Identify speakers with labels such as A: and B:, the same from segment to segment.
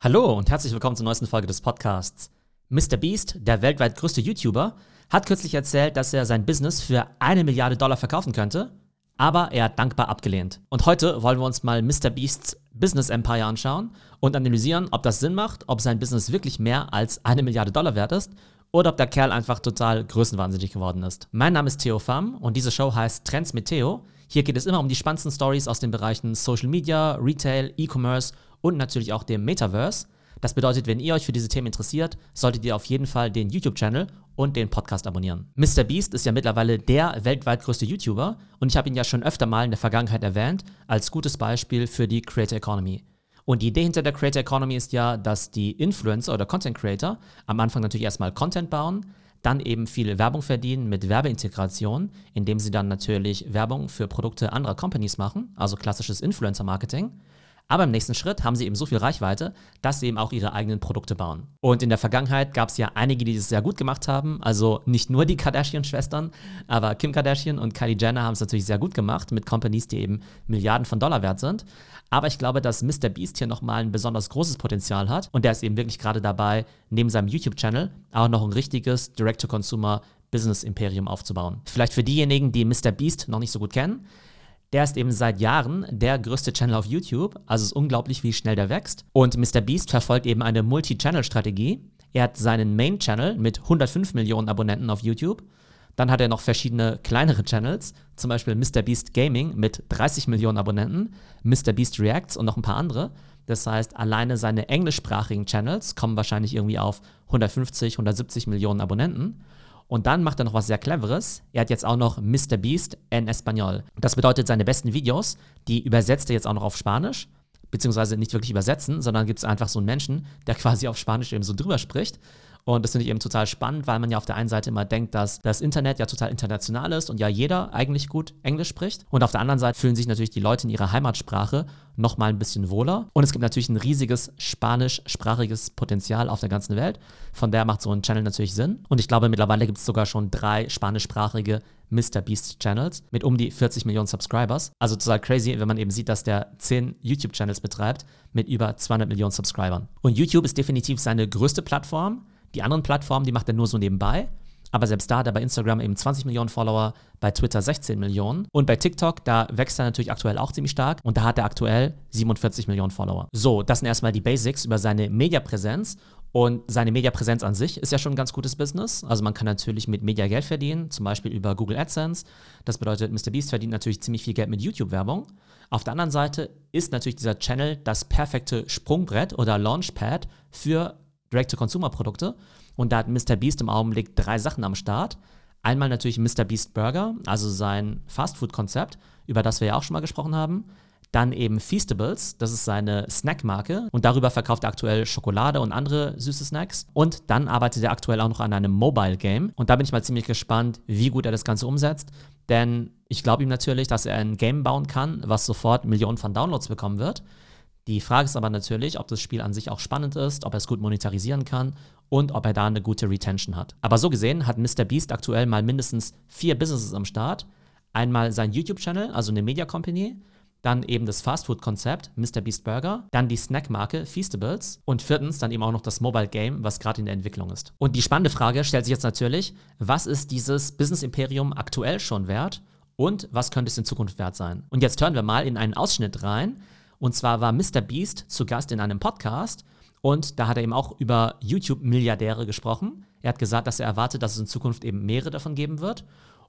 A: Hallo und herzlich willkommen zur neuesten Folge des Podcasts. Mr. Beast, der weltweit größte YouTuber, hat kürzlich erzählt, dass er sein Business für eine Milliarde Dollar verkaufen könnte, aber er hat dankbar abgelehnt. Und heute wollen wir uns mal Mr. Beasts Business Empire anschauen und analysieren, ob das Sinn macht, ob sein Business wirklich mehr als eine Milliarde Dollar wert ist oder ob der Kerl einfach total größenwahnsinnig geworden ist. Mein Name ist Theo Pham und diese Show heißt Trends mit Theo. Hier geht es immer um die spannendsten Stories aus den Bereichen Social Media, Retail, E-Commerce und natürlich auch dem Metaverse. Das bedeutet, wenn ihr euch für diese Themen interessiert, solltet ihr auf jeden Fall den YouTube-Channel und den Podcast abonnieren. Mr. Beast ist ja mittlerweile der weltweit größte YouTuber und ich habe ihn ja schon öfter mal in der Vergangenheit erwähnt als gutes Beispiel für die Creator Economy. Und die Idee hinter der Creator Economy ist ja, dass die Influencer oder Content Creator am Anfang natürlich erstmal Content bauen, dann eben viel Werbung verdienen mit Werbeintegration, indem sie dann natürlich Werbung für Produkte anderer Companies machen, also klassisches Influencer-Marketing. Aber im nächsten Schritt haben sie eben so viel Reichweite, dass sie eben auch ihre eigenen Produkte bauen. Und in der Vergangenheit gab es ja einige, die das sehr gut gemacht haben. Also nicht nur die Kardashian-Schwestern, aber Kim Kardashian und Kylie Jenner haben es natürlich sehr gut gemacht mit Companies, die eben Milliarden von Dollar wert sind. Aber ich glaube, dass Mr. Beast hier nochmal ein besonders großes Potenzial hat. Und der ist eben wirklich gerade dabei, neben seinem YouTube-Channel auch noch ein richtiges Direct-to-Consumer Business-Imperium aufzubauen. Vielleicht für diejenigen, die Mr. Beast noch nicht so gut kennen. Der ist eben seit Jahren der größte Channel auf YouTube. Also es ist unglaublich, wie schnell der wächst. Und Mr. Beast verfolgt eben eine Multi-Channel-Strategie. Er hat seinen Main-Channel mit 105 Millionen Abonnenten auf YouTube. Dann hat er noch verschiedene kleinere Channels, zum Beispiel Mr. Beast Gaming mit 30 Millionen Abonnenten, Mr. Beast Reacts und noch ein paar andere. Das heißt, alleine seine englischsprachigen Channels kommen wahrscheinlich irgendwie auf 150, 170 Millionen Abonnenten. Und dann macht er noch was sehr Cleveres. Er hat jetzt auch noch Mr. Beast en Español. Das bedeutet, seine besten Videos, die übersetzt er jetzt auch noch auf Spanisch. Beziehungsweise nicht wirklich übersetzen, sondern gibt es einfach so einen Menschen, der quasi auf Spanisch eben so drüber spricht. Und das finde ich eben total spannend, weil man ja auf der einen Seite immer denkt, dass das Internet ja total international ist und ja jeder eigentlich gut Englisch spricht. Und auf der anderen Seite fühlen sich natürlich die Leute in ihrer Heimatsprache nochmal ein bisschen wohler. Und es gibt natürlich ein riesiges spanischsprachiges Potenzial auf der ganzen Welt. Von der macht so ein Channel natürlich Sinn. Und ich glaube, mittlerweile gibt es sogar schon drei spanischsprachige Mr. Beast Channels mit um die 40 Millionen Subscribers. Also total crazy, wenn man eben sieht, dass der 10 YouTube Channels betreibt mit über 200 Millionen Subscribern. Und YouTube ist definitiv seine größte Plattform. Die anderen Plattformen, die macht er nur so nebenbei. Aber selbst da hat er bei Instagram eben 20 Millionen Follower, bei Twitter 16 Millionen. Und bei TikTok, da wächst er natürlich aktuell auch ziemlich stark. Und da hat er aktuell 47 Millionen Follower. So, das sind erstmal die Basics über seine Mediapräsenz. Und seine Mediapräsenz an sich ist ja schon ein ganz gutes Business. Also man kann natürlich mit Media Geld verdienen, zum Beispiel über Google AdSense. Das bedeutet, MrBeast verdient natürlich ziemlich viel Geld mit YouTube-Werbung. Auf der anderen Seite ist natürlich dieser Channel das perfekte Sprungbrett oder Launchpad für Direct-to-Consumer-Produkte. Und da hat MrBeast im Augenblick drei Sachen am Start. Einmal natürlich MrBeast Burger, also sein Fastfood-Konzept, über das wir ja auch schon mal gesprochen haben. Dann eben Feastables, das ist seine Snackmarke und darüber verkauft er aktuell Schokolade und andere süße Snacks. Und dann arbeitet er aktuell auch noch an einem Mobile Game und da bin ich mal ziemlich gespannt, wie gut er das Ganze umsetzt, denn ich glaube ihm natürlich, dass er ein Game bauen kann, was sofort Millionen von Downloads bekommen wird. Die Frage ist aber natürlich, ob das Spiel an sich auch spannend ist, ob er es gut monetarisieren kann und ob er da eine gute Retention hat. Aber so gesehen hat MrBeast aktuell mal mindestens vier Businesses am Start. Einmal sein YouTube-Channel, also eine Media Company, dann eben das Fastfood-Konzept MrBeast Burger, dann die Snackmarke Feastables und viertens dann eben auch noch das Mobile Game, was gerade in der Entwicklung ist. Und die spannende Frage stellt sich jetzt natürlich, was ist dieses Business-Imperium aktuell schon wert und was könnte es in Zukunft wert sein? Und jetzt hören wir mal in einen Ausschnitt rein, und zwar war Mr. Beast zu Gast in einem Podcast und da hat er eben auch über YouTube-Milliardäre gesprochen. Er hat gesagt, dass er erwartet, dass es in Zukunft eben mehrere davon geben wird.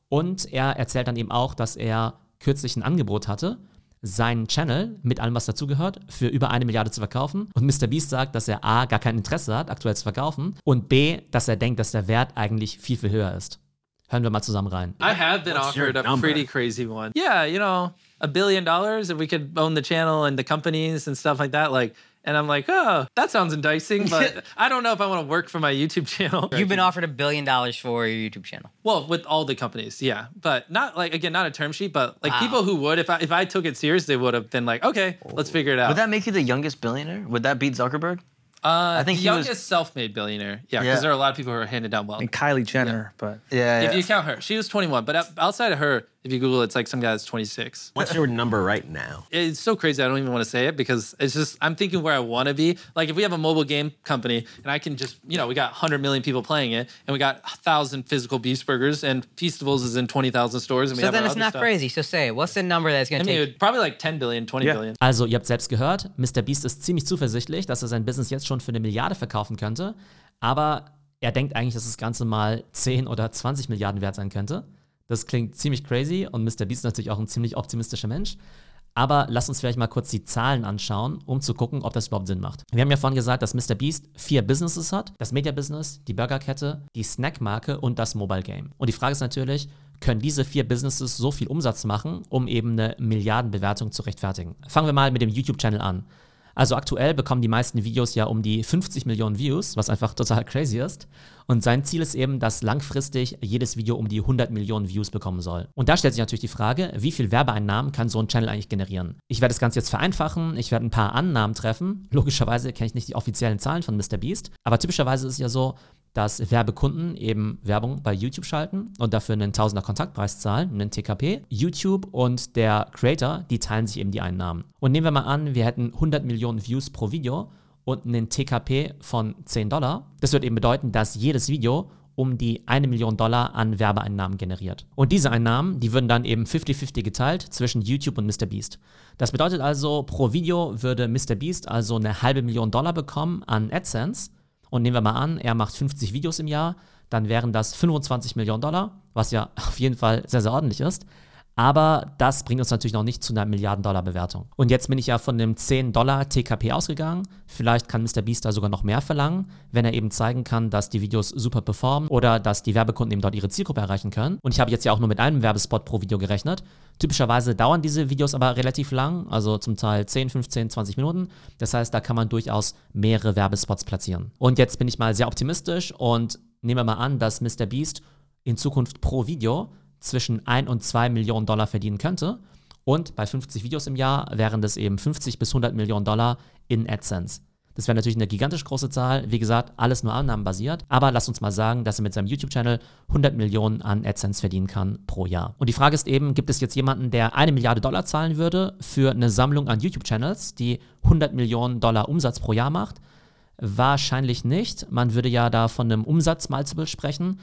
A: Und er erzählt dann eben auch, dass er kürzlich ein Angebot hatte, seinen Channel mit allem, was dazugehört, für über eine Milliarde zu verkaufen. Und Mr. Beast sagt, dass er A, gar kein Interesse hat, aktuell zu verkaufen und B, dass er denkt, dass der Wert eigentlich viel, viel höher ist. Hören wir mal zusammen rein.
B: I have been
C: What's
B: offered a pretty crazy one. Yeah, you know, a billion dollars if we could own the channel and the companies and stuff like that. Like, and I'm like, oh, that sounds enticing, but I don't know if I want to work for my YouTube channel.
C: You've been offered a billion dollars for your YouTube channel.
B: well with all the companies, yeah, but not like again, not a term sheet, but like
C: Wow.
B: people who would, if I if I took it serious, they would have been like, okay, let's figure it out.
D: Would that make you the youngest billionaire? Would that beat Zuckerberg?
B: uh,
D: I think
B: the
D: he was-
B: youngest self-made billionaire, yeah, because
D: Yeah.
B: there are a lot of people who are handed down wealth.
E: and Kylie Jenner, but
D: Yeah.
B: If you count her, she was 21, but outside of her, If you Google, it, it's like some guy that's 26.
E: What's your number right now?
B: It's so crazy. I don't even want to say it because it's just I'm thinking where I want to be. Like if we have a mobile game company and I can just you know we got 100 million people playing it and we got a thousand physical Beast Burgers and Feastables is in 20,000 stores and we
C: So
B: have
C: then
B: our
C: it's
B: other
C: not
B: stuff.
C: crazy. So say. What's the number that's gonna
B: mean,
C: take?
B: it- probably like 10 billion, 20
E: Yeah.
B: billion.
A: Also, ihr habt selbst gehört, Mr. Beast ist ziemlich zuversichtlich, dass er sein Business jetzt schon für eine Milliarde verkaufen könnte. Aber er denkt eigentlich, dass das Ganze mal 10 oder 20 Milliarden wert sein könnte. Das klingt ziemlich crazy und Mr. Beast ist natürlich auch ein ziemlich optimistischer Mensch. Aber lasst uns vielleicht mal kurz die Zahlen anschauen, um zu gucken, ob das überhaupt Sinn macht. Wir haben ja vorhin gesagt, dass Mr. Beast vier Businesses hat: das Media-Business, die Burgerkette, die Snackmarke und das Mobile Game. Und die Frage ist natürlich, können diese vier Businesses so viel Umsatz machen, um eben eine Milliardenbewertung zu rechtfertigen? Fangen wir mal mit dem YouTube-Channel an. Also aktuell bekommen die meisten Videos ja um die 50 Millionen Views, was einfach total crazy ist. Und sein Ziel ist eben, dass langfristig jedes Video um die 100 Millionen Views bekommen soll. Und da stellt sich natürlich die Frage, wie viel Werbeeinnahmen kann so ein Channel eigentlich generieren? Ich werde das Ganze jetzt vereinfachen, ich werde ein paar Annahmen treffen. Logischerweise kenne ich nicht die offiziellen Zahlen von MrBeast, aber typischerweise ist es ja so, dass Werbekunden eben Werbung bei YouTube schalten und dafür einen Tausender Kontaktpreis zahlen, einen TKP. YouTube und der Creator, die teilen sich eben die Einnahmen. Und nehmen wir mal an, wir hätten 100 Millionen Views pro Video und einen TKP von 10 Dollar. Das würde eben bedeuten, dass jedes Video um die 1 Million Dollar an Werbeeinnahmen generiert. Und diese Einnahmen, die würden dann eben 50-50 geteilt zwischen YouTube und MrBeast. Das bedeutet also, pro Video würde MrBeast also eine halbe Million Dollar bekommen an AdSense. Und nehmen wir mal an, er macht 50 Videos im Jahr, dann wären das 25 Millionen Dollar, was ja auf jeden Fall sehr, sehr ordentlich ist. Aber das bringt uns natürlich noch nicht zu einer Milliarden-Dollar-Bewertung. Und jetzt bin ich ja von dem 10 Dollar TKP ausgegangen. Vielleicht kann MrBeast da sogar noch mehr verlangen, wenn er eben zeigen kann, dass die Videos super performen oder dass die Werbekunden eben dort ihre Zielgruppe erreichen können. Und ich habe jetzt ja auch nur mit einem Werbespot pro Video gerechnet. Typischerweise dauern diese Videos aber relativ lang, also zum Teil 10, 15, 20 Minuten. Das heißt, da kann man durchaus mehrere Werbespots platzieren. Und jetzt bin ich mal sehr optimistisch und nehme mal an, dass MrBeast in Zukunft pro Video zwischen 1 und 2 Millionen Dollar verdienen könnte. Und bei 50 Videos im Jahr wären das eben 50 bis 100 Millionen Dollar in AdSense. Das wäre natürlich eine gigantisch große Zahl. Wie gesagt, alles nur annahmenbasiert. Aber lasst uns mal sagen, dass er mit seinem YouTube-Channel 100 Millionen an AdSense verdienen kann pro Jahr. Und die Frage ist eben, gibt es jetzt jemanden, der eine Milliarde Dollar zahlen würde für eine Sammlung an YouTube-Channels, die 100 Millionen Dollar Umsatz pro Jahr macht? Wahrscheinlich nicht. Man würde ja da von einem Umsatzmultiple sprechen.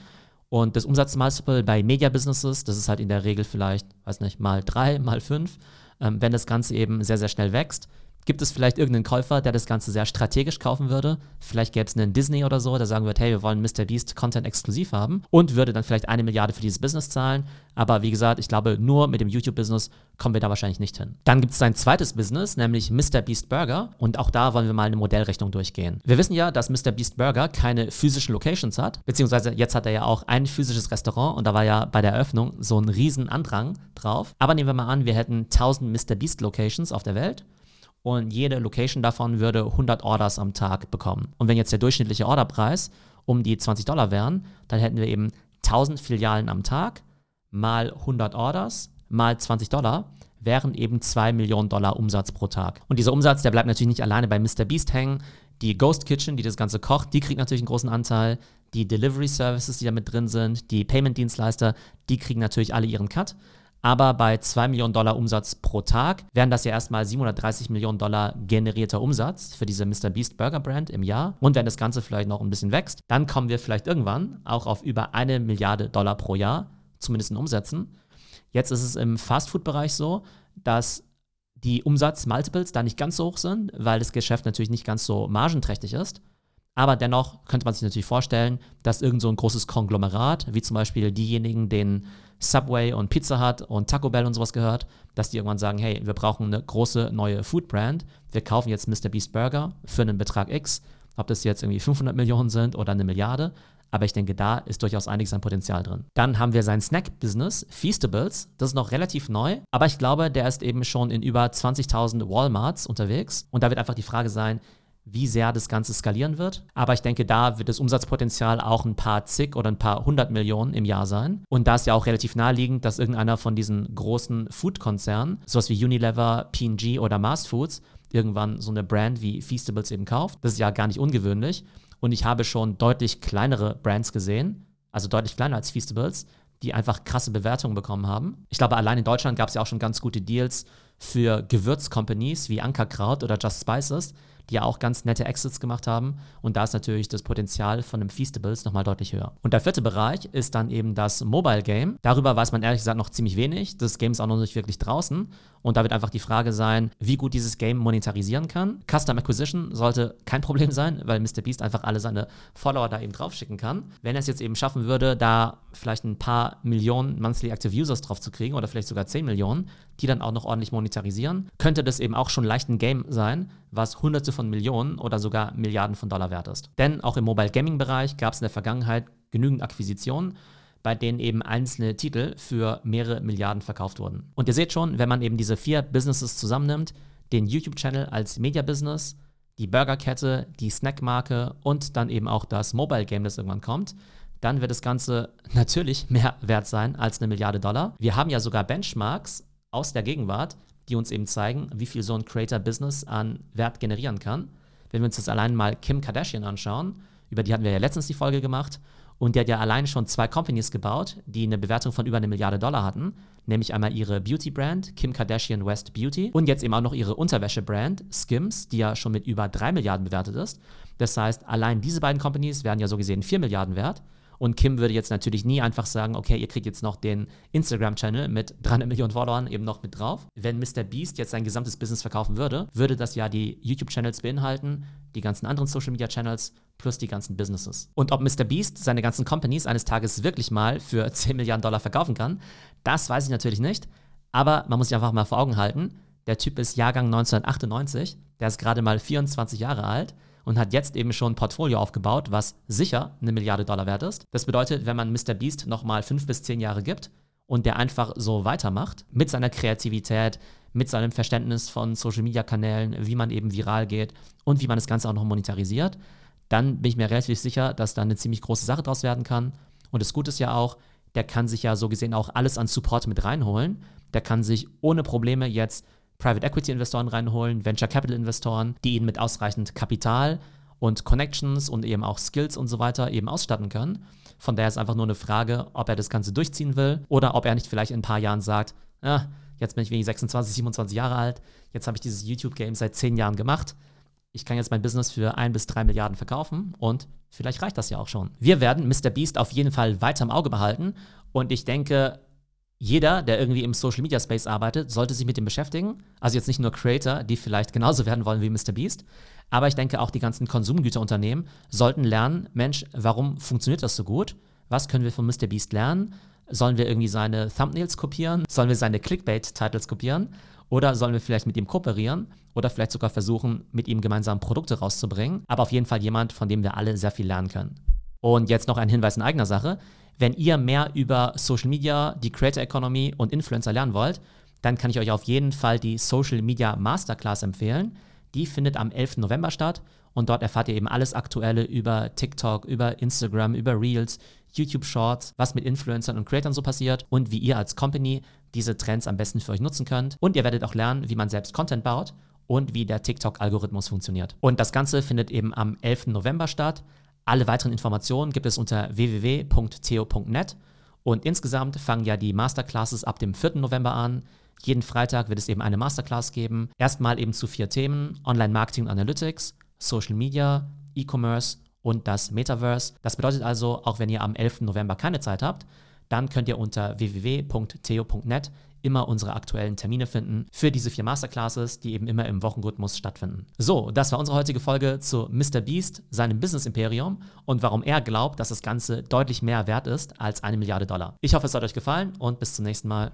A: Und das Umsatzmultiple bei Media Businesses, das ist halt in der Regel vielleicht, weiß nicht, mal drei, mal fünf. Ähm, wenn das Ganze eben sehr, sehr schnell wächst, gibt es vielleicht irgendeinen Käufer, der das Ganze sehr strategisch kaufen würde. Vielleicht gäbe es einen Disney oder so, der sagen würde, hey, wir wollen Mr. Beast Content exklusiv haben und würde dann vielleicht eine Milliarde für dieses Business zahlen. Aber wie gesagt, ich glaube, nur mit dem YouTube-Business kommen wir da wahrscheinlich nicht hin. Dann gibt es sein zweites Business, nämlich Mr. Beast Burger. Und auch da wollen wir mal eine Modellrechnung durchgehen. Wir wissen ja, dass Mr. Beast Burger keine physischen Locations hat, beziehungsweise jetzt hat er ja auch ein physisches Restaurant und da war ja bei der Eröffnung so ein riesen Andrang drauf. Aber nehmen wir mal an, wir hätten 1000 Mr. Beast Locations auf der Welt und jede Location davon würde 100 Orders am Tag bekommen. Und wenn jetzt der durchschnittliche Orderpreis um die 20 Dollar wären, dann hätten wir eben 1000 Filialen am Tag mal 100 Orders mal 20 Dollar wären eben 2 Millionen Dollar Umsatz pro Tag. Und dieser Umsatz, der bleibt natürlich nicht alleine bei Mr. Beast hängen. Die Ghost Kitchen, die das Ganze kocht, die kriegt natürlich einen großen Anteil. Die Delivery Services, die da mit drin sind, die Payment-Dienstleister, die kriegen natürlich alle ihren Cut. Aber bei 2 Millionen Dollar Umsatz pro Tag wären das ja erstmal 730 Millionen Dollar generierter Umsatz für diese Mr. Beast Burger Brand im Jahr. Und wenn das Ganze vielleicht noch ein bisschen wächst, dann kommen wir vielleicht irgendwann auch auf über eine Milliarde Dollar pro Jahr, zumindest in Umsätzen. Jetzt ist es im Fastfood-Bereich so, dass die Umsatzmultiples da nicht ganz so hoch sind, weil das Geschäft natürlich nicht ganz so margenträchtig ist. Aber dennoch könnte man sich natürlich vorstellen, dass irgend so ein großes Konglomerat, wie zum Beispiel diejenigen, denen Subway und Pizza Hut und Taco Bell und sowas gehört, dass die irgendwann sagen, hey, wir brauchen eine große neue Food Brand. Wir kaufen jetzt Mr. Beast Burger für einen Betrag X, ob das jetzt irgendwie 500 Millionen sind oder eine Milliarde. Aber ich denke, da ist durchaus einiges an Potenzial drin. Dann haben wir sein Snack-Business, Feastables. Das ist noch relativ neu, aber ich glaube, der ist eben schon in über 20.000 Walmarts unterwegs. Und da wird einfach die Frage sein, wie sehr das Ganze skalieren wird. Aber ich denke, da wird das Umsatzpotenzial auch ein paar zig oder ein paar hundert Millionen im Jahr sein. Und da ist ja auch relativ naheliegend, dass irgendeiner von diesen großen Food-Konzernen, sowas wie Unilever, P&G oder Mast Foods, irgendwann so eine Brand wie Feastables eben kauft. Das ist ja gar nicht ungewöhnlich. Und ich habe schon deutlich kleinere Brands gesehen, also deutlich kleiner als Feastables, die einfach krasse Bewertungen bekommen haben. Ich glaube, allein in Deutschland gab es ja auch schon ganz gute Deals für Gewürzcompanies wie Ankerkraut oder Just Spices, die ja auch ganz nette Exits gemacht haben. Und da ist natürlich das Potenzial von einem Feastables nochmal deutlich höher. Und der vierte Bereich ist dann eben das Mobile Game. Darüber weiß man ehrlich gesagt noch ziemlich wenig. Das Game ist auch noch nicht wirklich draußen. Und da wird einfach die Frage sein, wie gut dieses Game monetarisieren kann. Custom Acquisition sollte kein Problem sein, weil MrBeast einfach alle seine Follower da eben draufschicken kann. Wenn er es jetzt eben schaffen würde, da vielleicht ein paar Millionen Monthly Active Users drauf zu kriegen oder vielleicht sogar 10 Millionen, die dann auch noch ordentlich monetarisieren, könnte das eben auch schon leicht ein Game sein, was hunderte von Millionen oder sogar Milliarden von Dollar wert ist. Denn auch im Mobile Gaming Bereich gab es in der Vergangenheit genügend Akquisitionen, bei denen eben einzelne Titel für mehrere Milliarden verkauft wurden. Und ihr seht schon, wenn man eben diese vier Businesses zusammennimmt, den YouTube-Channel als Media-Business, die Burgerkette, die Snackmarke und dann eben auch das Mobile-Game, das irgendwann kommt, dann wird das Ganze natürlich mehr wert sein als eine Milliarde Dollar. Wir haben ja sogar Benchmarks aus der Gegenwart, die uns eben zeigen, wie viel so ein Creator-Business an Wert generieren kann. Wenn wir uns das allein mal Kim Kardashian anschauen, über die hatten wir ja letztens die Folge gemacht, und die hat ja allein schon zwei Companies gebaut, die eine Bewertung von über eine Milliarde Dollar hatten. Nämlich einmal ihre Beauty-Brand, Kim Kardashian West Beauty, und jetzt eben auch noch ihre Unterwäsche-Brand, Skims, die ja schon mit über drei Milliarden bewertet ist. Das heißt, allein diese beiden Companies wären ja so gesehen vier Milliarden wert. Und Kim würde jetzt natürlich nie einfach sagen, okay, ihr kriegt jetzt noch den Instagram-Channel mit 300 Millionen Followern eben noch mit drauf. Wenn Mr. Beast jetzt sein gesamtes Business verkaufen würde, würde das ja die YouTube-Channels beinhalten, die ganzen anderen Social-Media-Channels plus die ganzen Businesses. Und ob Mr. Beast seine ganzen Companies eines Tages wirklich mal für 10 Milliarden Dollar verkaufen kann, das weiß ich natürlich nicht. Aber man muss sich einfach mal vor Augen halten, der Typ ist Jahrgang 1998, der ist gerade mal 24 Jahre alt und hat jetzt eben schon ein Portfolio aufgebaut, was sicher eine Milliarde Dollar wert ist. Das bedeutet, wenn man Mr. Beast nochmal fünf bis zehn Jahre gibt und der einfach so weitermacht, mit seiner Kreativität, mit seinem Verständnis von Social Media Kanälen, wie man eben viral geht und wie man das Ganze auch noch monetarisiert, dann bin ich mir relativ sicher, dass da eine ziemlich große Sache draus werden kann. Und das Gute ist ja auch, der kann sich ja so gesehen auch alles an Support mit reinholen. Der kann sich ohne Probleme jetzt Private Equity Investoren reinholen, Venture Capital Investoren, die ihn mit ausreichend Kapital und Connections und eben auch Skills und so weiter eben ausstatten können. Von daher ist einfach nur eine Frage, ob er das Ganze durchziehen will oder ob er nicht vielleicht in ein paar Jahren sagt, ah, jetzt bin ich wegen 26, 27 Jahre alt, jetzt habe ich dieses YouTube-Game seit 10 Jahren gemacht, ich kann jetzt mein Business für ein bis drei Milliarden verkaufen und vielleicht reicht das ja auch schon. Wir werden Mr. Beast auf jeden Fall weiter im Auge behalten und ich denke, jeder, der irgendwie im Social Media Space arbeitet, sollte sich mit dem beschäftigen. Also jetzt nicht nur Creator, die vielleicht genauso werden wollen wie Mr. Beast, aber ich denke auch die ganzen Konsumgüterunternehmen sollten lernen, Mensch, warum funktioniert das so gut? Was können wir von Mr. Beast lernen? Sollen wir irgendwie seine Thumbnails kopieren? Sollen wir seine Clickbait-Titles kopieren? Oder sollen wir vielleicht mit ihm kooperieren oder vielleicht sogar versuchen, mit ihm gemeinsam Produkte rauszubringen? Aber auf jeden Fall jemand, von dem wir alle sehr viel lernen können. Und jetzt noch ein Hinweis in eigener Sache. Wenn ihr mehr über Social Media, die Creator Economy und Influencer lernen wollt, dann kann ich euch auf jeden Fall die Social Media Masterclass empfehlen. Die findet am 11. November statt und dort erfahrt ihr eben alles Aktuelle über TikTok, über Instagram, über Reels, YouTube Shorts, was mit Influencern und Creators so passiert und wie ihr als Company diese Trends am besten für euch nutzen könnt. Und ihr werdet auch lernen, wie man selbst Content baut und wie der TikTok-Algorithmus funktioniert. Und das Ganze findet eben am 11. November statt. Alle weiteren Informationen gibt es unter www.theo.net und insgesamt fangen ja die Masterclasses ab dem 4. November an. Jeden Freitag wird es eben eine Masterclass geben. Erstmal eben zu vier Themen: Online-Marketing und Analytics, Social Media, E-Commerce und das Metaverse. Das bedeutet also, auch wenn ihr am 11. November keine Zeit habt, dann könnt ihr unter www.theo.net immer unsere aktuellen Termine finden für diese vier Masterclasses, die eben immer im Wochenrhythmus stattfinden. So, das war unsere heutige Folge zu Mr. Beast, seinem Business Imperium und warum er glaubt, dass das Ganze deutlich mehr wert ist als eine Milliarde Dollar. Ich hoffe, es hat euch gefallen und bis zum nächsten Mal.